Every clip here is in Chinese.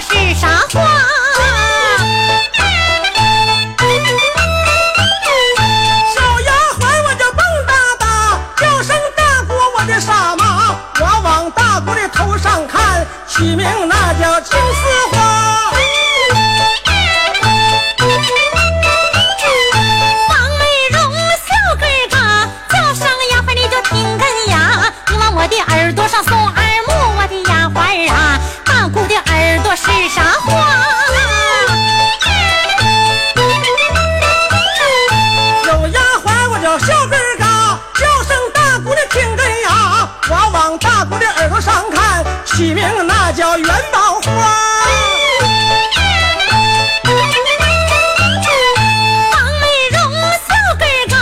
是啥话？小丫鬟我叫蹦哒哒叫声大姑我的傻妈。我往大姑的头上看起名那叫青丝大姑的耳朵上看，起名那叫元宝花。胖美容，小根儿高，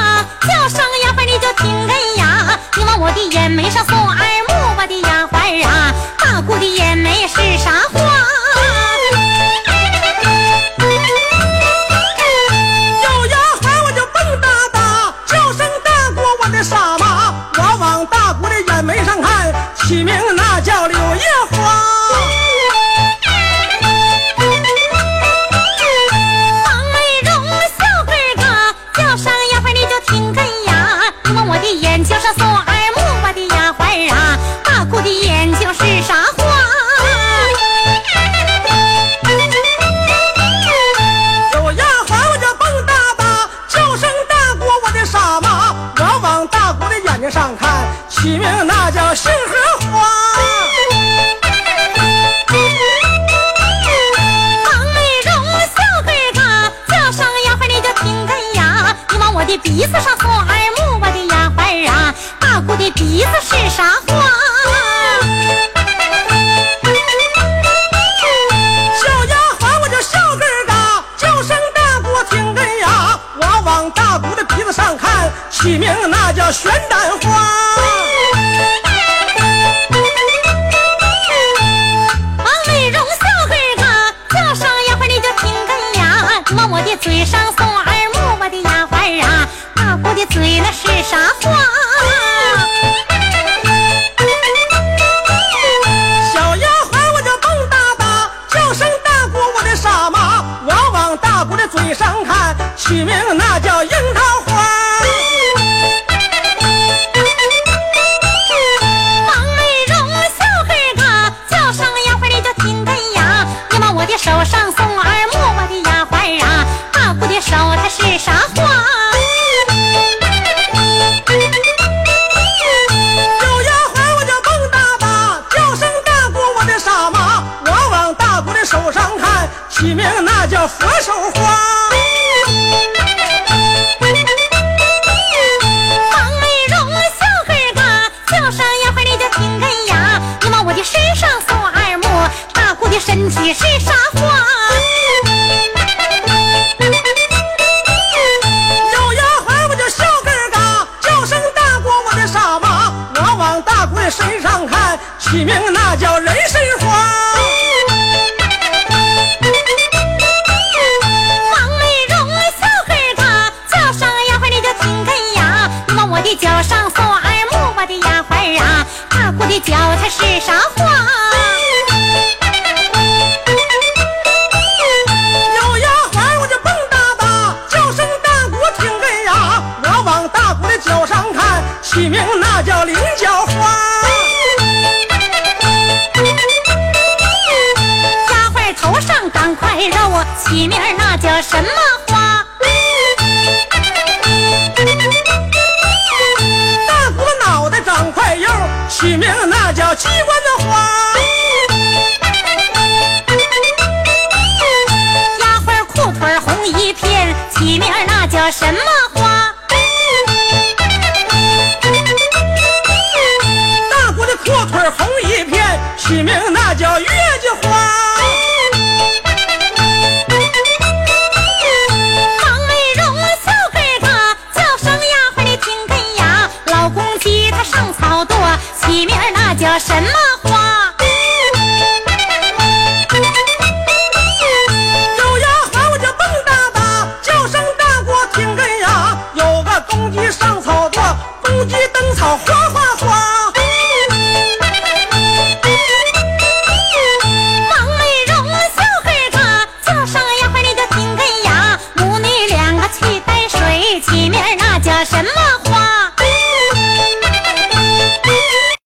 叫声丫鬟你就听人呀。你往我的眼眉上送耳目，我的丫鬟啊，大姑的眼眉是啥？起名那叫柳叶花，胖眉容，小个儿高，叫声丫鬟你就听根牙。你问我的眼睛是锁耳木，我的丫鬟啊，大姑的眼睛是啥花。柳叶花，我叫蹦哒哒，叫声大姑我的傻妈，我往大姑的眼睛上看。起名那叫杏核花。胖美容，小个儿嘎。叫声丫鬟，你叫听根牙。你往我的鼻子上送耳膜，我的丫鬟啊。大姑的鼻子是啥花？小丫鬟，我叫小个儿嘎。叫声大姑，听根牙。我往大姑的鼻子上看，起名那叫玄丹花。的嘴上锁耳目，我的丫鬟啊，大姑的嘴那是啥话？小丫鬟我叫蹦哒哒，叫声大姑我的傻妈，我往大姑的嘴上看，取名是啥花？有丫鬟我就蹦哒哒，叫声大姑我的傻妈，我往大姑的手上看，起名那叫佛手花。王美容笑根儿嘎，叫声丫鬟你就听根牙，你往我的身上送耳目，大姑的身体是啥起名那叫人参花。王美容小根儿嘎，叫声丫鬟你就听根呀，你往我的脚上送耳目，我的丫鬟啊，大姑的脚它是啥花？小丫鬟我就蹦哒哒，叫声大姑听根呀，我往大姑的脚上看，起名那叫菱角花。上赶快揉，起名儿那叫什么花？大姑脑袋长块肉，起名那叫鸡冠子花。丫鬟裤腿红一片，起名儿那叫什么花？大姑的裤腿红一片，起名那叫月什么